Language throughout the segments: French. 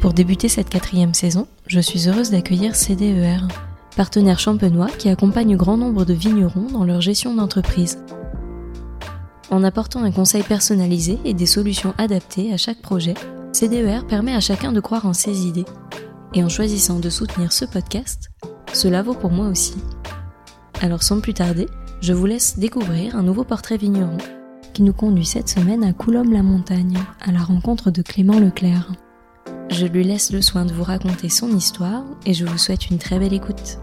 Pour débuter cette quatrième saison, je suis heureuse d'accueillir CDER, partenaire champenois qui accompagne grand nombre de vignerons dans leur gestion d'entreprise. En apportant un conseil personnalisé et des solutions adaptées à chaque projet, CDER permet à chacun de croire en ses idées. Et en choisissant de soutenir ce podcast, cela vaut pour moi aussi. Alors sans plus tarder, je vous laisse découvrir un nouveau portrait vigneron qui nous conduit cette semaine à Coulombe-la-Montagne, à la rencontre de Clément Leclerc. Je lui laisse le soin de vous raconter son histoire et je vous souhaite une très belle écoute.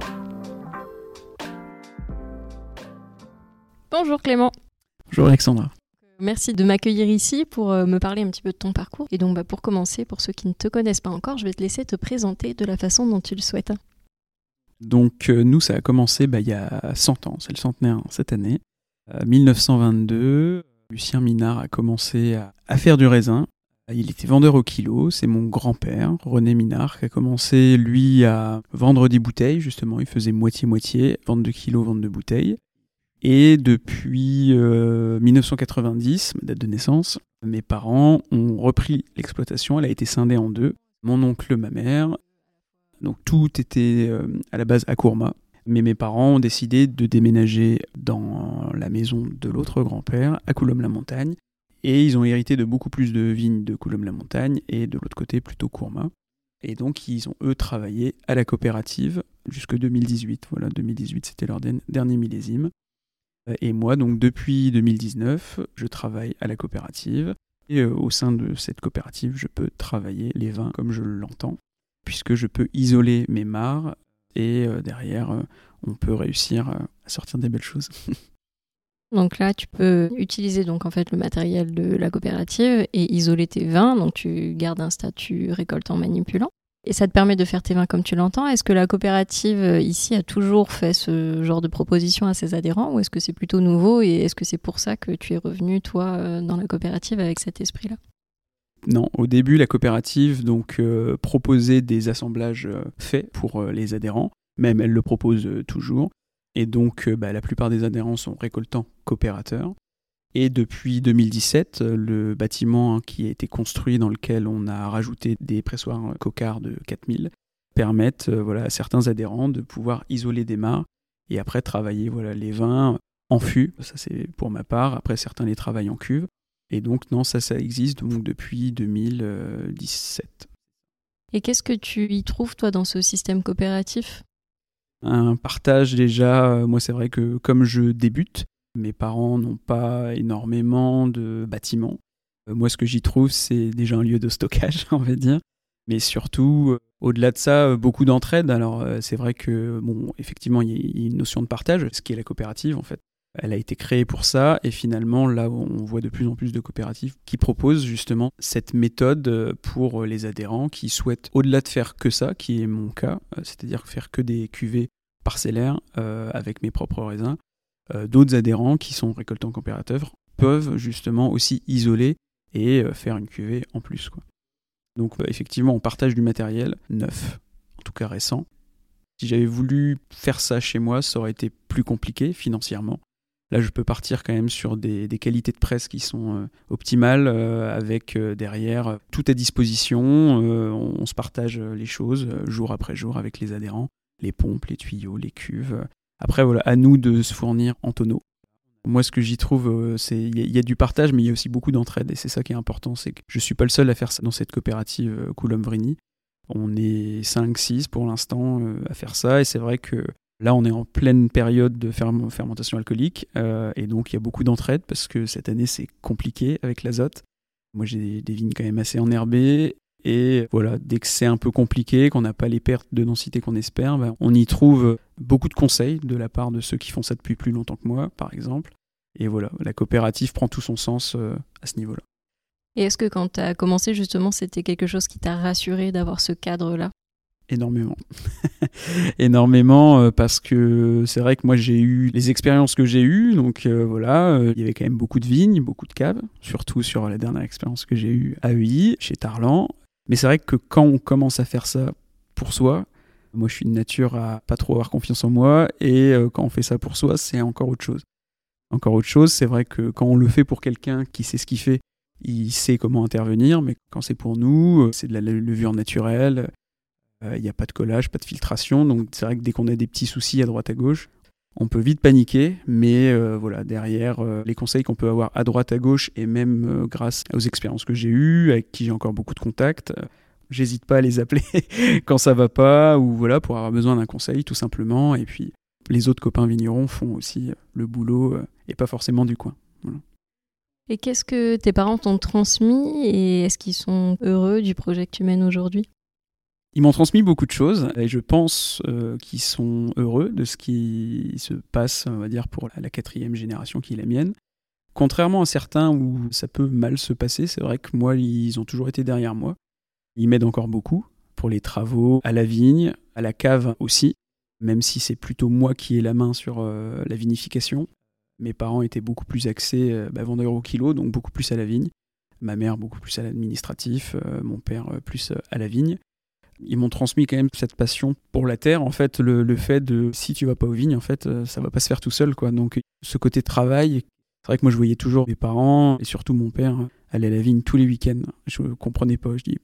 Bonjour Clément. Bonjour Alexandra. Merci de m'accueillir ici pour euh, me parler un petit peu de ton parcours. Et donc bah, pour commencer, pour ceux qui ne te connaissent pas encore, je vais te laisser te présenter de la façon dont tu le souhaites. Donc euh, nous, ça a commencé bah, il y a 100 ans, c'est le centenaire cette année. 1922, Lucien Minard a commencé à, faire du raisin. Il était vendeur au kilo, c'est mon grand-père, René Minard, qui a commencé, lui, à vendre des bouteilles, justement, il faisait moitié-moitié, vente de kilos, vente de bouteilles. Et depuis 1990, euh, ma date de naissance, mes parents ont repris l'exploitation, elle a été scindée en deux, mon oncle, ma mère. Donc tout était euh, à la base à Courma, mais mes parents ont décidé de déménager dans la maison de l'autre grand-père, à Coulombe-la-Montagne. Et ils ont hérité de beaucoup plus de vignes de Coulombe-la-Montagne et de l'autre côté plutôt Courma. Et donc ils ont eux travaillé à la coopérative jusque 2018. Voilà, 2018 c'était leur dernier millésime. Et moi donc depuis 2019, je travaille à la coopérative. Et euh, au sein de cette coopérative, je peux travailler les vins comme je l'entends, puisque je peux isoler mes mares et euh, derrière, euh, on peut réussir euh, à sortir des belles choses. Donc là, tu peux utiliser donc en fait le matériel de la coopérative et isoler tes vins. Donc tu gardes un statut récoltant manipulant. Et ça te permet de faire tes vins comme tu l'entends. Est-ce que la coopérative ici a toujours fait ce genre de proposition à ses adhérents ou est-ce que c'est plutôt nouveau et est-ce que c'est pour ça que tu es revenu toi dans la coopérative avec cet esprit-là? Non, au début, la coopérative donc euh, proposait des assemblages euh, faits pour euh, les adhérents, même elle le propose toujours. Et donc, bah, la plupart des adhérents sont récoltants coopérateurs. Et depuis 2017, le bâtiment hein, qui a été construit dans lequel on a rajouté des pressoirs cocards de 4000 permettent voilà, à certains adhérents de pouvoir isoler des mares et après travailler voilà, les vins en fût. Ça, c'est pour ma part. Après, certains les travaillent en cuve. Et donc, non, ça, ça existe donc depuis 2017. Et qu'est-ce que tu y trouves, toi, dans ce système coopératif? Un partage, déjà, euh, moi, c'est vrai que comme je débute, mes parents n'ont pas énormément de bâtiments. Euh, moi, ce que j'y trouve, c'est déjà un lieu de stockage, on va dire. Mais surtout, euh, au-delà de ça, beaucoup d'entraide. Alors, c'est vrai que, bon, effectivement, il y a une notion de partage, ce qui est la coopérative, en fait. Elle a été créée pour ça et finalement là on voit de plus en plus de coopératives qui proposent justement cette méthode euh, pour les adhérents qui souhaitent au-delà de faire que ça, qui est mon cas, euh, c'est-à-dire faire que des cuvées parcellaires euh, avec mes propres raisins, d'autres adhérents qui sont récoltants coopérateurs peuvent justement aussi isoler et faire une cuvée en plus. Donc effectivement on partage du matériel neuf, en tout cas récent. Si j'avais voulu faire ça chez moi, ça aurait été plus compliqué financièrement. Là, je peux partir quand même sur des, qualités de presse qui sont euh, optimales, euh, avec euh, derrière tout à disposition. On, se partage les choses jour après jour avec les adhérents, les pompes, les tuyaux, les cuves. Après, voilà, à nous de se fournir en tonneau. Moi, ce que j'y trouve, c'est il y, a du partage, mais il y a aussi beaucoup d'entraide, et c'est ça qui est important. C'est que je suis pas le seul à faire ça dans cette coopérative Coulomb-Vrigny. On est 5-6 pour l'instant à faire ça, et c'est vrai que Là, on est en pleine période de fermentation alcoolique euh, et donc il y a beaucoup d'entraide parce que cette année c'est compliqué avec l'azote. Moi j'ai des vignes quand même assez enherbées et voilà, dès que c'est un peu compliqué, qu'on n'a pas les pertes de densité qu'on espère, ben, on y trouve beaucoup de conseils de la part de ceux qui font ça depuis plus longtemps que moi, par exemple. Et voilà, la coopérative prend tout son sens euh, à ce niveau-là. Et est-ce que quand tu as commencé justement, c'était quelque chose qui t'a rassuré d'avoir ce cadre-là? Énormément. énormément parce que c'est vrai que moi j'ai eu les expériences que j'ai eues, donc voilà, il y avait quand même beaucoup de vignes, beaucoup de caves, surtout sur la dernière expérience que j'ai eue à EI, chez Tarlan. Mais c'est vrai que quand on commence à faire ça pour soi, moi je suis de nature à pas trop avoir confiance en moi, et quand on fait ça pour soi, c'est encore autre chose. Encore autre chose, c'est vrai que quand on le fait pour quelqu'un qui sait ce qu'il fait, il sait comment intervenir, mais quand c'est pour nous, c'est de la levure naturelle, euh, il n'y a pas de collage, pas de filtration, donc c'est vrai que dès qu'on a des petits soucis à droite à gauche, on peut vite paniquer, mais euh, voilà, derrière euh, les conseils qu'on peut avoir à droite à gauche, et même grâce aux expériences que j'ai eues, avec qui j'ai encore beaucoup de contacts, j'hésite pas à les appeler quand ça va pas, ou voilà, pour avoir besoin d'un conseil tout simplement, et puis les autres copains vignerons font aussi le boulot, et pas forcément du coin. Et qu'est-ce que tes parents t'ont transmis et est-ce qu'ils sont heureux du projet que tu mènes aujourd'hui? Ils m'ont transmis beaucoup de choses et je pense euh, qu'ils sont heureux de ce qui se passe, on va dire, pour la quatrième génération qui est la mienne. Contrairement à certains où ça peut mal se passer, c'est vrai que moi, ils ont toujours été derrière moi. Ils m'aident encore beaucoup pour les travaux, à la vigne, à la cave aussi, même si c'est plutôt moi qui ai la main sur euh, la vinification. Mes parents étaient beaucoup plus axés euh, bah, vendeurs au kilo, donc beaucoup plus à la vigne. Ma mère beaucoup plus à l'administratif, euh, mon père plus à la vigne. Ils m'ont transmis quand même cette passion pour la terre. En fait, le, fait de si tu vas pas aux vignes, en fait, ça va pas se faire tout seul, quoi. Donc, ce côté travail, c'est vrai que moi, je voyais toujours mes parents et surtout mon père aller à la vigne tous les week-ends. Je comprenais pas. Je dis,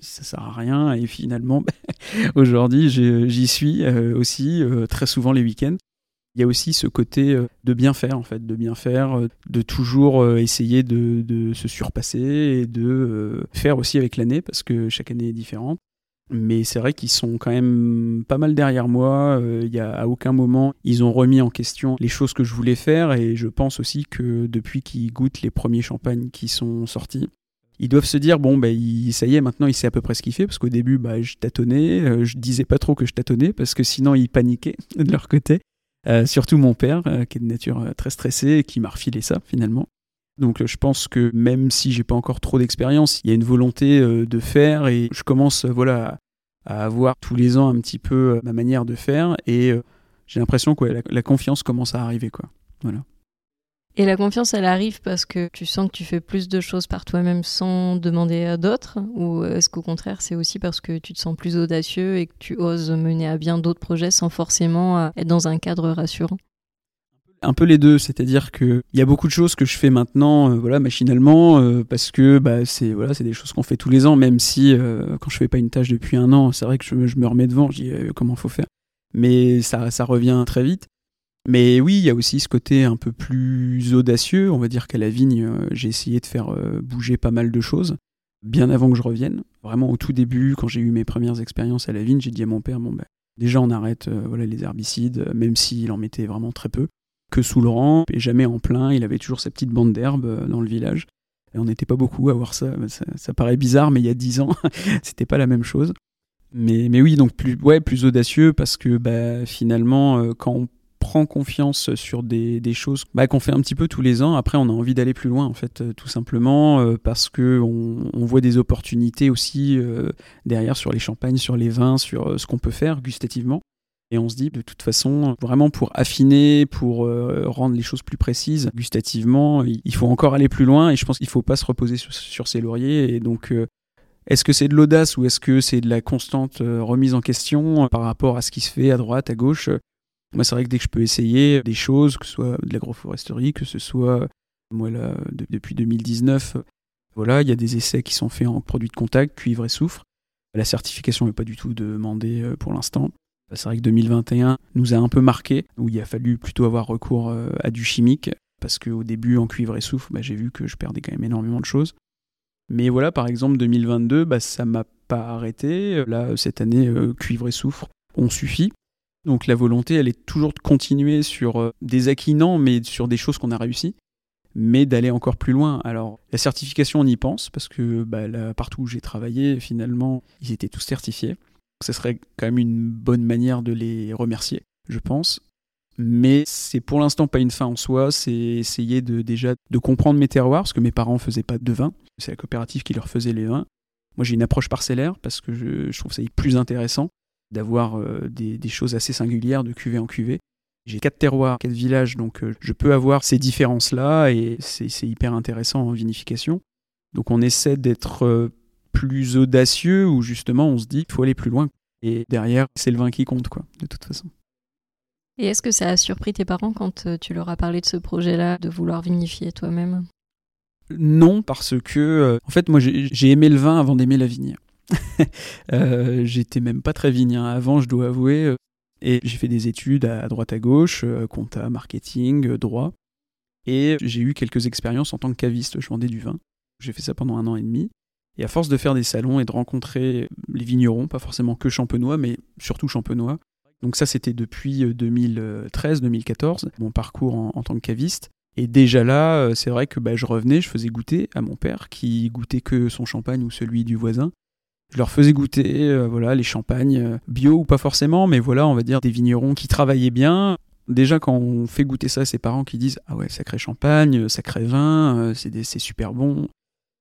ça sert à rien. Et finalement, aujourd'hui, j'y suis aussi très souvent les week-ends. Il y a aussi ce côté euh, de bien faire, en fait, de bien faire, euh, de toujours euh, essayer de, se surpasser et de faire aussi avec l'année, parce que chaque année est différente. Mais c'est vrai qu'ils sont quand même pas mal derrière moi. Il y a, à aucun moment, ils ont remis en question les choses que je voulais faire. Et je pense aussi que depuis qu'ils goûtent les premiers champagnes qui sont sortis, ils doivent se dire bon, bah, ça y est, maintenant il sait à peu près ce qu'il fait. Parce qu'au début, bah, je tâtonnais. je disais pas trop que je tâtonnais parce que sinon ils paniquaient de leur côté. Euh, surtout mon père, euh, qui est de nature euh, très stressée et qui m'a refilé ça finalement. Donc je pense que même si j'ai pas encore trop d'expérience, il y a une volonté de faire et je commence voilà à avoir tous les ans un petit peu ma manière de faire et j'ai l'impression que la, confiance commence à arriver. Et la confiance, elle arrive parce que tu sens que tu fais plus de choses par toi-même sans demander à d'autres Ou est-ce qu'au contraire, c'est aussi parce que tu te sens plus audacieux et que tu oses mener à bien d'autres projets sans forcément euh, être dans un cadre rassurant? Un peu les deux, c'est-à-dire que il y a beaucoup de choses que je fais maintenant, euh, voilà, machinalement, euh, parce que bah, c'est voilà, c'est des choses qu'on fait tous les ans, même si quand je fais pas une tâche depuis un an, c'est vrai que je, me remets devant, je dis comment faut faire, mais ça, revient très vite. Mais oui, il y a aussi ce côté un peu plus audacieux. On va dire qu'à la vigne, euh, j'ai essayé de faire euh, bouger pas mal de choses, bien avant que je revienne. Vraiment au tout début, quand j'ai eu mes premières expériences à la vigne, j'ai dit à mon père, ben, déjà on arrête euh, voilà, les herbicides, même s'il en mettait vraiment très peu, que sous le rang, et jamais en plein, il avait toujours sa petite bande d'herbe dans le village. Et on n'était pas beaucoup à voir ça. ça. paraît bizarre, mais il y a dix ans, c'était pas la même chose. Mais, oui, donc plus, ouais, plus audacieux parce que bah, finalement, quand on prend confiance sur des, choses bah, qu'on fait un petit peu tous les ans. Après, on a envie d'aller plus loin, en fait, euh, tout simplement, euh, parce que on, voit des opportunités aussi euh, derrière sur les champagnes, sur les vins, sur ce qu'on peut faire gustativement. Et on se dit, de toute façon, vraiment pour affiner, pour rendre les choses plus précises gustativement, il faut encore aller plus loin. Et je pense qu'il ne faut pas se reposer sur, ses lauriers. Et donc, est-ce que c'est de l'audace ou est-ce que c'est de la constante remise en question par rapport à ce qui se fait à droite, à gauche moi, c'est vrai que dès que je peux essayer des choses, que ce soit de l'agroforesterie, que ce soit, moi, là, depuis 2019, voilà, il y a des essais qui sont faits en produits de contact, cuivre et soufre. La certification n'est pas du tout demandée euh, pour l'instant. C'est vrai que 2021 nous a un peu marqué, où il a fallu plutôt avoir recours euh, à du chimique, parce qu'au début, en cuivre et soufre, bah, j'ai vu que je perdais quand même énormément de choses. Mais voilà, par exemple, 2022, bah, ça m'a pas arrêté. Là, cette année, euh, cuivre et soufre ont suffi. Donc la volonté, elle est toujours de continuer sur euh, des acquis non, mais sur des choses qu'on a réussi, mais d'aller encore plus loin. Alors la certification, on y pense, parce que bah, partout où j'ai travaillé, finalement, ils étaient tous certifiés. Ce serait quand même une bonne manière de les remercier, je pense. Mais c'est pour l'instant pas une fin en soi, c'est essayer de déjà de comprendre mes terroirs, parce que mes parents faisaient pas de vin, c'est la coopérative qui leur faisait les vins. Moi, j'ai une approche parcellaire parce que je, trouve ça plus intéressant d'avoir des, des, choses assez singulières de cuvée en cuvée. J'ai quatre terroirs, quatre villages, donc je peux avoir ces différences-là et c'est hyper intéressant en vinification. Donc on essaie d'être plus audacieux où justement on se dit qu'il faut aller plus loin. Et derrière, c'est le vin qui compte, quoi, de toute façon. Et est-ce que ça a surpris tes parents quand euh, tu leur as parlé de ce projet-là, de vouloir vinifier toi-même? Non, parce que, euh, en fait, moi, j'ai aimé le vin avant d'aimer la vigne. euh, J'étais même pas très vigne avant, je dois avouer. Et j'ai fait des études à droite à gauche, compta, marketing, droit. Et j'ai eu quelques expériences en tant que caviste. Je vendais du vin. J'ai fait ça pendant un an et demi. Et à force de faire des salons et de rencontrer les vignerons, pas forcément que champenois, mais surtout champenois, donc ça c'était depuis 2013-2014, euh, mon parcours en, tant que caviste. Et déjà là, euh, c'est vrai que bah, je revenais, je faisais goûter à mon père, qui goûtait que son champagne ou celui du voisin. Je leur faisais goûter euh, voilà, les champagnes bio ou pas forcément, mais voilà, on va dire des vignerons qui travaillaient bien. Déjà, quand on fait goûter ça à ses parents qui disent Ah ouais, sacré champagne, sacré vin, c'est super bon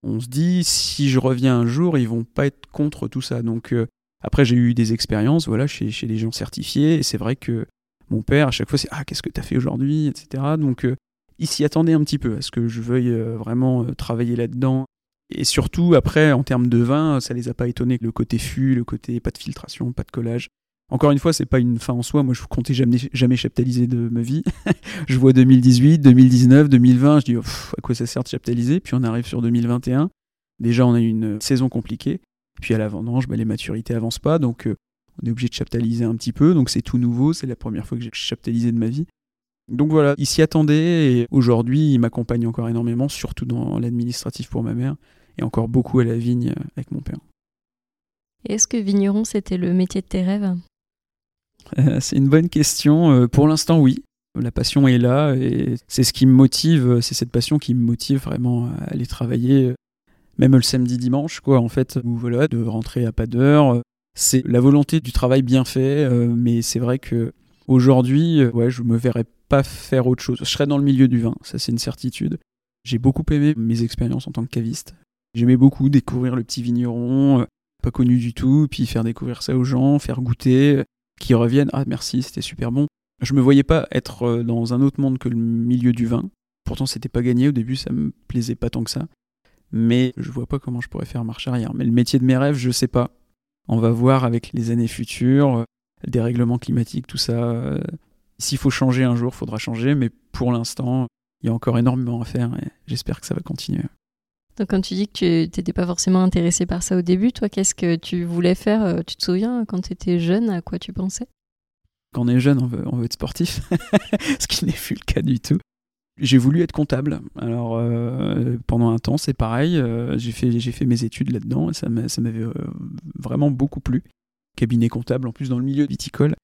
on se dit si je reviens un jour, ils vont pas être contre tout ça. Donc euh, après j'ai eu des expériences voilà chez, des gens certifiés et c'est vrai que mon père à chaque fois c'est ah qu'est-ce que tu as fait aujourd'hui? etc. Donc euh, il s'y attendait un petit peu à ce que je veuille euh, vraiment travailler là-dedans. Et surtout après en termes de vin, ça les a pas étonnés le côté fût, le côté pas de filtration, pas de collage. Encore une fois, c'est pas une fin en soi. Moi, je comptais jamais, jamais chaptaliser de ma vie. je vois 2018, 2019, 2020. Je dis, à quoi ça sert de chaptaliser? Puis on arrive sur 2021. Déjà, on a une saison compliquée. Puis à la vendange, bah, les maturités avancent pas. Donc, euh, on est obligé de chaptaliser un petit peu. Donc, c'est tout nouveau. C'est la première fois que j'ai chaptalisé de ma vie. Donc voilà, il s'y attendait. Et aujourd'hui, il m'accompagne encore énormément, surtout dans l'administratif pour ma mère. Et encore beaucoup à la vigne avec mon père. Est-ce que vigneron, c'était le métier de tes rêves? c'est une bonne question. Euh, pour l'instant, oui. La passion est là et c'est ce qui me motive, c'est cette passion qui me motive vraiment à aller travailler, même le samedi dimanche, quoi, en fait, voilà, de rentrer à pas d'heure. C'est la volonté du travail bien fait, euh, mais c'est vrai que aujourd'hui, ouais, je me verrais pas faire autre chose. Je serais dans le milieu du vin, ça c'est une certitude. J'ai beaucoup aimé mes expériences en tant que caviste. J'aimais beaucoup découvrir le petit vigneron, pas connu du tout, puis faire découvrir ça aux gens, faire goûter, qui reviennent ah merci c'était super bon. Je me voyais pas être euh, dans un autre monde que le milieu du vin. Pourtant c'était pas gagné au début ça me plaisait pas tant que ça. Mais je vois pas comment je pourrais faire marche arrière. Mais le métier de mes rêves je sais pas. On va voir avec les années futures euh, des règlements climatiques tout ça euh, s'il faut changer un jour faudra changer. Mais pour l'instant il y a encore énormément à faire et j'espère que ça va continuer donc quand tu dis que tu n'étais pas forcément intéressé par ça au début, toi, qu'est-ce que tu voulais faire euh, Tu te souviens quand tu étais jeune, à quoi tu pensais? Quand on est jeune, on veut, on veut être sportif, ce qui n'est plus le cas du tout. J'ai voulu être comptable. Alors euh, pendant un temps, c'est pareil. Euh, j'ai fait, mes études là-dedans et ça m'avait vraiment beaucoup plu. Cabinet comptable, en plus dans le milieu viticole.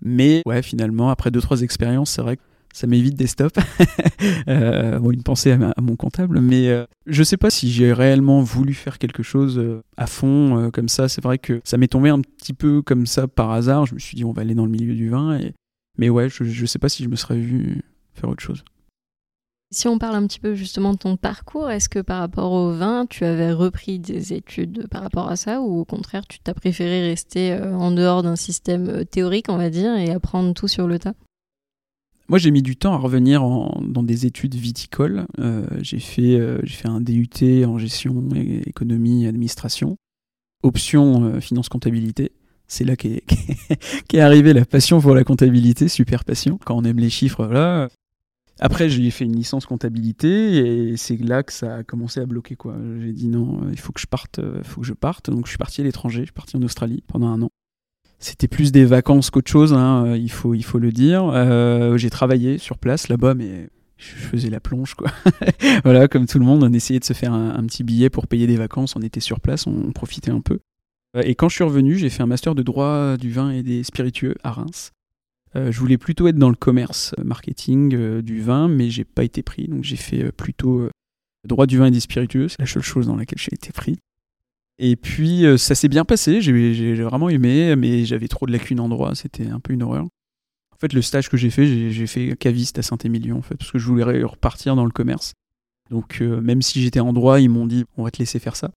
Mais ouais, finalement, après deux trois expériences, c'est vrai que ça m'évite des stops. euh, bon, une pensée à, mon comptable, mais euh, je sais pas si j'ai réellement voulu faire quelque chose euh, à fond euh, comme ça. C'est vrai que ça m'est tombé un petit peu comme ça par hasard. Je me suis dit on va aller dans le milieu du vin, mais ouais, je, je sais pas si je me serais vu faire autre chose. Si on parle un petit peu justement de ton parcours, est-ce que par rapport au vin, tu avais repris des études par rapport à ça ou au contraire, tu t'as préféré rester en dehors d'un système théorique, on va dire, et apprendre tout sur le tas? Moi, j'ai mis du temps à revenir dans des études viticoles. Euh, j'ai fait, euh, fait un DUT en gestion, économie administration. Option euh, finance comptabilité. C'est là qu'est est arrivée la passion pour la comptabilité, super passion. Quand on aime les chiffres, voilà. Après, j'ai fait une licence comptabilité et c'est là que ça a commencé à bloquer. quoi. J'ai dit non, il faut que je parte, il faut que je parte. Donc je suis parti à l'étranger, je suis parti en Australie pendant un an. C'était plus des vacances qu'autre chose, hein, euh, il, faut, le dire. Euh, j'ai travaillé sur place là-bas, mais je faisais la plonge, quoi. voilà, comme tout le monde, on essayait de se faire un, petit billet pour payer des vacances. On était sur place, on, profitait un peu. Euh, et quand je suis revenu, j'ai fait un master de droit du vin et des spiritueux à Reims. je voulais plutôt être dans le commerce, marketing du vin, mais j'ai pas été pris. Donc j'ai fait plutôt droit du vin et des spiritueux. C'est la seule chose dans laquelle j'ai été pris. Et puis euh, ça s'est bien passé, j'ai vraiment aimé, mais j'avais trop de lacunes en droit, c'était un peu une horreur. En fait, le stage que j'ai fait, j'ai fait caviste à Saint-Émilion, en fait, parce que je voulais repartir dans le commerce. Donc euh, même si j'étais en droit, ils m'ont dit on va te laisser faire ça.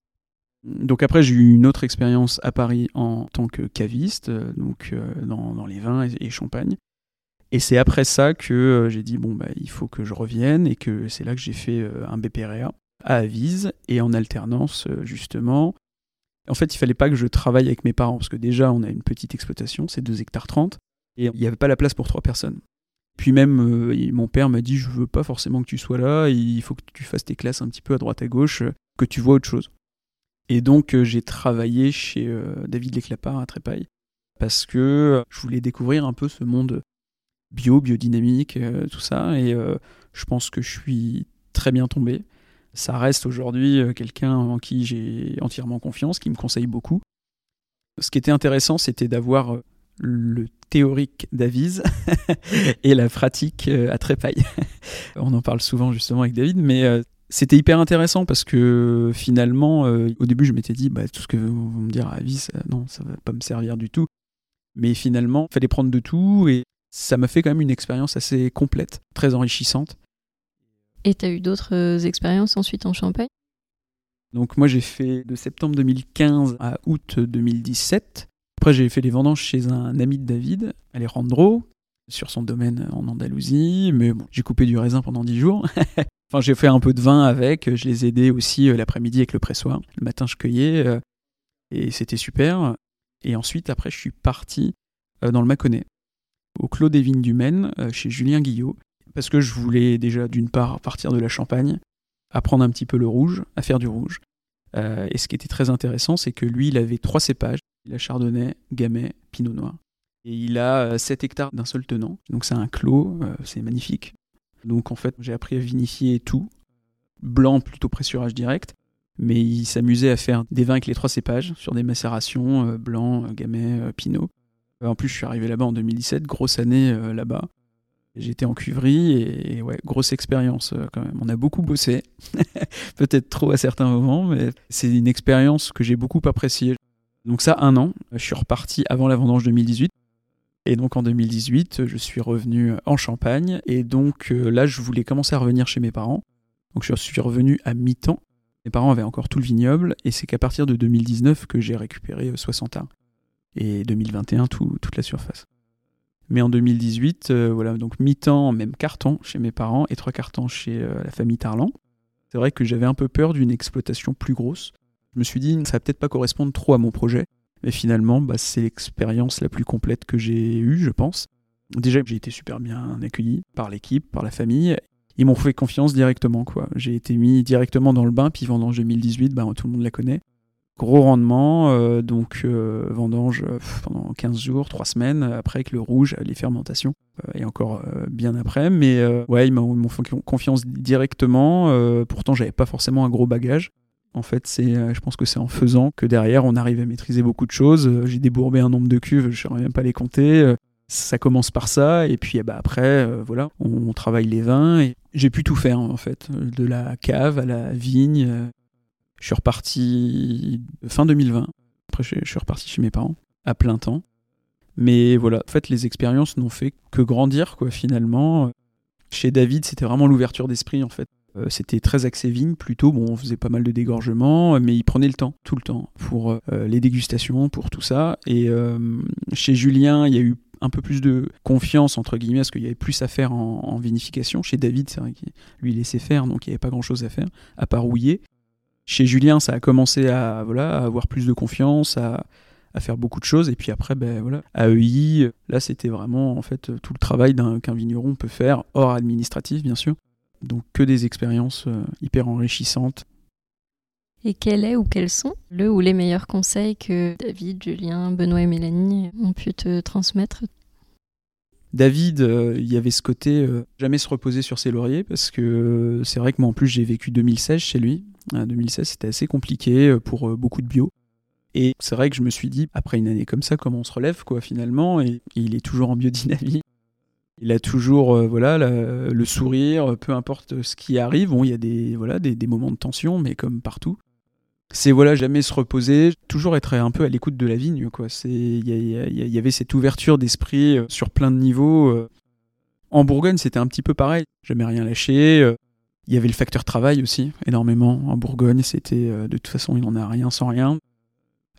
Donc après, j'ai eu une autre expérience à Paris en tant que caviste, donc dans, les vins et, champagne. Et c'est après ça que j'ai dit bon bah il faut que je revienne et que c'est là que j'ai fait un BPREA à Avise et en alternance justement. En fait, il fallait pas que je travaille avec mes parents parce que déjà on a une petite exploitation, c'est 2 hectares 30 et il n'y avait pas la place pour trois personnes. Puis même, euh, mon père m'a dit, je veux pas forcément que tu sois là, il faut que tu fasses tes classes un petit peu à droite à gauche, euh, que tu vois autre chose. Et donc euh, j'ai travaillé chez David Léclapard à Trépaille, parce que je voulais découvrir un peu ce monde bio, biodynamique, tout ça, et je pense que je suis très bien tombé. Ça reste aujourd'hui quelqu'un en qui j'ai entièrement confiance, qui me conseille beaucoup. Ce qui était intéressant, c'était d'avoir le théorique d'Avise et la pratique euh, à Trépaille. On en parle souvent justement avec David, mais euh, c'était hyper intéressant parce que finalement, euh, au début, je m'étais dit, bah, tout ce que vous me dire à Avise, non, ça va pas me servir du tout. Mais finalement, il fallait prendre de tout et ça m'a fait quand même une expérience assez complète, très enrichissante. Et tu as eu d'autres expériences ensuite en Champagne? Donc moi j'ai fait de septembre 2015 à août 2017 après, j'ai fait les vendanges chez un ami de David, Alejandro, sur son domaine en Andalousie, mais bon, j'ai coupé du raisin pendant dix jours. enfin, j'ai fait un peu de vin avec, je les aidais aussi euh, l'après-midi avec le pressoir. Le matin, je cueillais, euh, et c'était super. Et ensuite, après, je suis parti euh, dans le Mâconnais, au Clos des Vignes du Maine, chez Julien Guillot, parce que je voulais déjà, d'une part, partir de la Champagne, apprendre un petit peu le rouge, à faire du rouge. et ce qui était très intéressant, c'est que lui, il avait trois cépages. Il a Chardonnay, Gamay, Pinot Noir. Et il a 7 euh, hectares d'un seul tenant. Donc c'est un clos, euh, c'est magnifique. Donc en fait, j'ai appris à vinifier tout. Blanc plutôt pressurage direct. Mais il s'amusait à faire des vins avec les trois cépages sur des macérations, euh, blanc, gamay, pinot. En plus, je suis arrivé là-bas en 2017, grosse année là-bas. J'étais en cuivrerie et, ouais, grosse expérience quand même. On a beaucoup bossé, peut-être trop à certains moments, mais c'est une expérience que j'ai beaucoup appréciée. Donc ça, un an. Je suis reparti avant la vendange 2018. Et donc en 2018, je suis revenu en Champagne. Et donc euh, là, je voulais commencer à revenir chez mes parents. Donc je suis revenu à mi-temps. Mes parents avaient encore tout le vignoble. Et c'est qu'à partir de 2019 que j'ai récupéré 60 euh, arts. Et 2021, toute la surface. Mais en 2018, euh, voilà, donc mi-temps, même carton chez mes parents et trois cartons chez la famille Tarlan. C'est vrai que j'avais un peu peur d'une exploitation plus grosse. Je me suis dit, ça va peut-être pas correspondre trop à mon projet. Mais finalement, bah, c'est l'expérience la plus complète que j'ai eue, je pense. Déjà, j'ai été super bien accueilli par l'équipe, par la famille. Ils m'ont fait confiance directement. quoi. J'ai été mis directement dans le bain, puis vendange 2018, bah, tout le monde la connaît. Gros rendement, euh, donc euh, vendange euh, pendant 15 jours, 3 semaines, après avec le rouge, les fermentations, et encore bien après. Mais ouais, ils m'ont fait confiance directement. pourtant, j'avais pas forcément un gros bagage. En fait, c'est, je pense que c'est en faisant que derrière, on arrive à maîtriser beaucoup de choses. J'ai débourbé un nombre de cuves, je ne même pas les compter. Ça commence par ça, et puis eh ben, après, voilà, on, travaille les vins. Et j'ai pu tout faire, en fait, de la cave à la vigne. Je suis reparti fin 2020. Après, je suis reparti chez mes parents à plein temps. Mais voilà, en fait, les expériences n'ont fait que grandir, quoi, finalement. Chez David, c'était vraiment l'ouverture d'esprit, en fait. Euh, c'était très axé vigne plutôt. Bon, on faisait pas mal de dégorgements, mais il prenait le temps, tout le temps, pour euh, les dégustations, pour tout ça. Et euh, chez Julien, il y a eu un peu plus de confiance, entre guillemets, parce qu'il y avait plus à faire en, vinification. Chez David, c'est vrai qu'il lui laissait faire, donc il n'y avait pas grand-chose à faire, à part rouiller. Chez Julien, ça a commencé à, voilà, à avoir plus de confiance, à, à faire beaucoup de choses. Et puis après, ben, voilà, à EI, là, c'était vraiment en fait tout le travail qu'un vigneron peut faire, hors administratif, bien sûr. Donc que des expériences euh, hyper enrichissantes. Et quel est ou quels sont le ou les meilleurs conseils que David, Julien, Benoît et Mélanie ont pu te transmettre? David, euh, il y avait ce côté euh, jamais se reposer sur ses lauriers parce que c'est vrai que moi en plus j'ai vécu 2016 chez lui. 2016 c'était assez compliqué pour beaucoup de bio. Et c'est vrai que je me suis dit, après une année comme ça, comment on se relève quoi finalement Et il est toujours en biodynamie. Il a toujours euh, voilà le sourire, peu importe ce qui arrive. Bon, il y a des voilà des, moments de tension, mais comme partout, c'est voilà jamais se reposer, toujours être un peu à l'écoute de la vigne. Il y, avait cette ouverture d'esprit euh, sur plein de niveaux. Euh. En Bourgogne, c'était un petit peu pareil. Jamais rien lâché. Il y avait le facteur travail aussi, énormément. En Bourgogne, c'était de toute façon, il n'en a rien sans rien.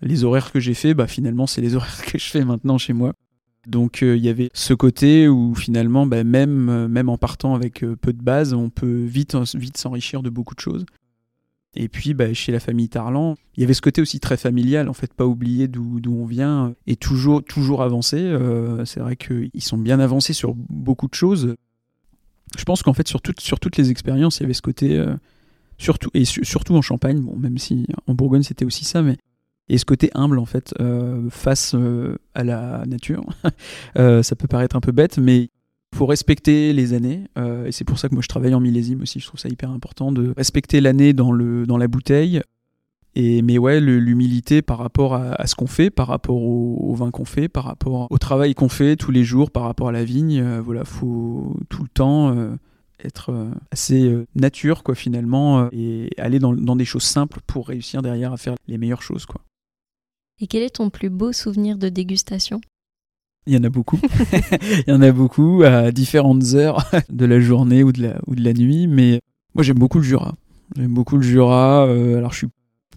Les horaires que j'ai fait, bah, finalement, c'est les horaires que je fais maintenant chez moi. Donc il y avait ce côté où finalement, bah, même, même en partant avec peu de base, on peut vite, vite s'enrichir de beaucoup de choses. Et puis, bah, chez la famille Tarlan, il y avait ce côté aussi très familial, en fait, pas oublier d'où on vient et toujours, toujours avancer. Euh, c'est vrai qu'ils sont bien avancés sur beaucoup de choses. Je pense qu'en fait, sur, sur toutes les expériences, il y avait ce côté, euh, surtout, et surtout en Champagne, bon, même si en Bourgogne c'était aussi ça, mais et ce côté humble en fait euh, face à la nature. ça peut paraître un peu bête, mais faut respecter les années, euh, et c'est pour ça que moi je travaille en millésime aussi, je trouve ça hyper important de respecter l'année dans, le, dans la bouteille, et, mais ouais, l'humilité par rapport à, ce qu'on fait, par rapport au, vin qu'on fait, par rapport au travail qu'on fait tous les jours, par rapport à la vigne, euh, voilà, faut tout le temps euh, être assez nature quoi finalement, et aller dans, dans, des choses simples pour réussir derrière à faire les meilleures choses quoi. Et quel est ton plus beau souvenir de dégustation? Il y en a beaucoup. Il y en a beaucoup à différentes heures de la journée ou de la, ou de la nuit. Mais moi, j'aime beaucoup le Jura. J'aime beaucoup le Jura. Euh, alors, je, suis,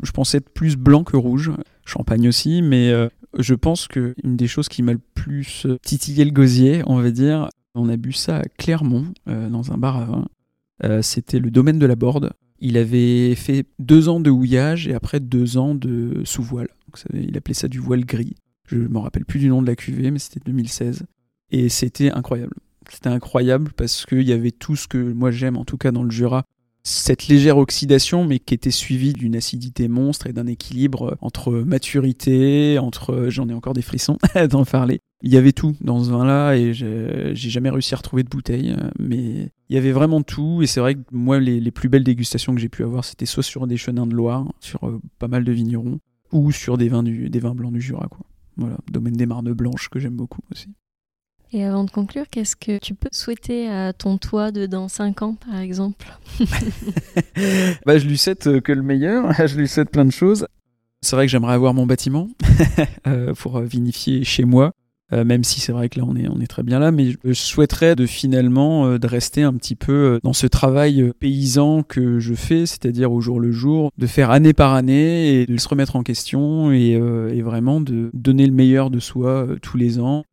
je pensais être plus blanc que rouge. Champagne aussi. Mais euh, je pense qu'une des choses qui m'a le plus titillé le gosier, on va dire, on a bu ça à Clermont, euh, dans un bar à vin. C'était le domaine de la Borde. Il avait fait deux ans de houillage et après deux ans de sous-voile. Il appelait ça du voile gris. Je me rappelle plus du nom de la cuvée, mais c'était 2016. Et c'était incroyable. C'était incroyable parce qu'il y avait tout ce que moi j'aime, en tout cas dans le Jura. Cette légère oxydation, mais qui était suivie d'une acidité monstre et d'un équilibre entre maturité, entre. J'en ai encore des frissons d'en parler. Il y avait tout dans ce vin-là et j'ai jamais réussi à retrouver de bouteille, mais il y avait vraiment tout. Et c'est vrai que moi, les, plus belles dégustations que j'ai pu avoir, c'était soit sur des chenins de Loire, sur euh, pas mal de vignerons, ou sur des vins, du, des vins blancs du Jura. Quoi. Voilà, domaine des Marnes Blanches que j'aime beaucoup aussi. Et avant de conclure, qu'est-ce que tu peux souhaiter à ton toit de dans 5 ans, par exemple bah, Je lui souhaite euh, que le meilleur, je lui souhaite plein de choses. C'est vrai que j'aimerais avoir mon bâtiment euh, pour vinifier chez moi. Euh, même si c'est vrai que là on est, on est très bien là, mais je souhaiterais de finalement euh, de rester un petit peu euh, dans ce travail paysan que je fais, c'est-à-dire au jour le jour, de faire année par année et de se remettre en question et, et vraiment de donner le meilleur de soi tous les ans.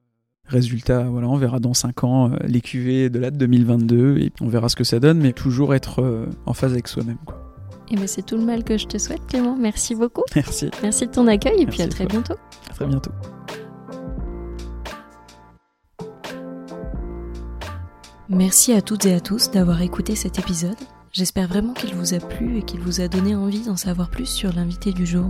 Résultat, voilà, on verra dans 5 ans les cuvées de là de 2022 et on verra ce que ça donne, mais toujours être en phase avec soi-même. Quoi. Et ben c'est tout le mal que je te souhaite, Clément. Merci beaucoup. Merci. Merci de ton accueil et puis à très bientôt. À très bientôt. Merci à toutes et à tous d'avoir écouté cet épisode. J'espère vraiment qu'il vous a plu et qu'il vous a donné envie d'en savoir plus sur l'invité du jour.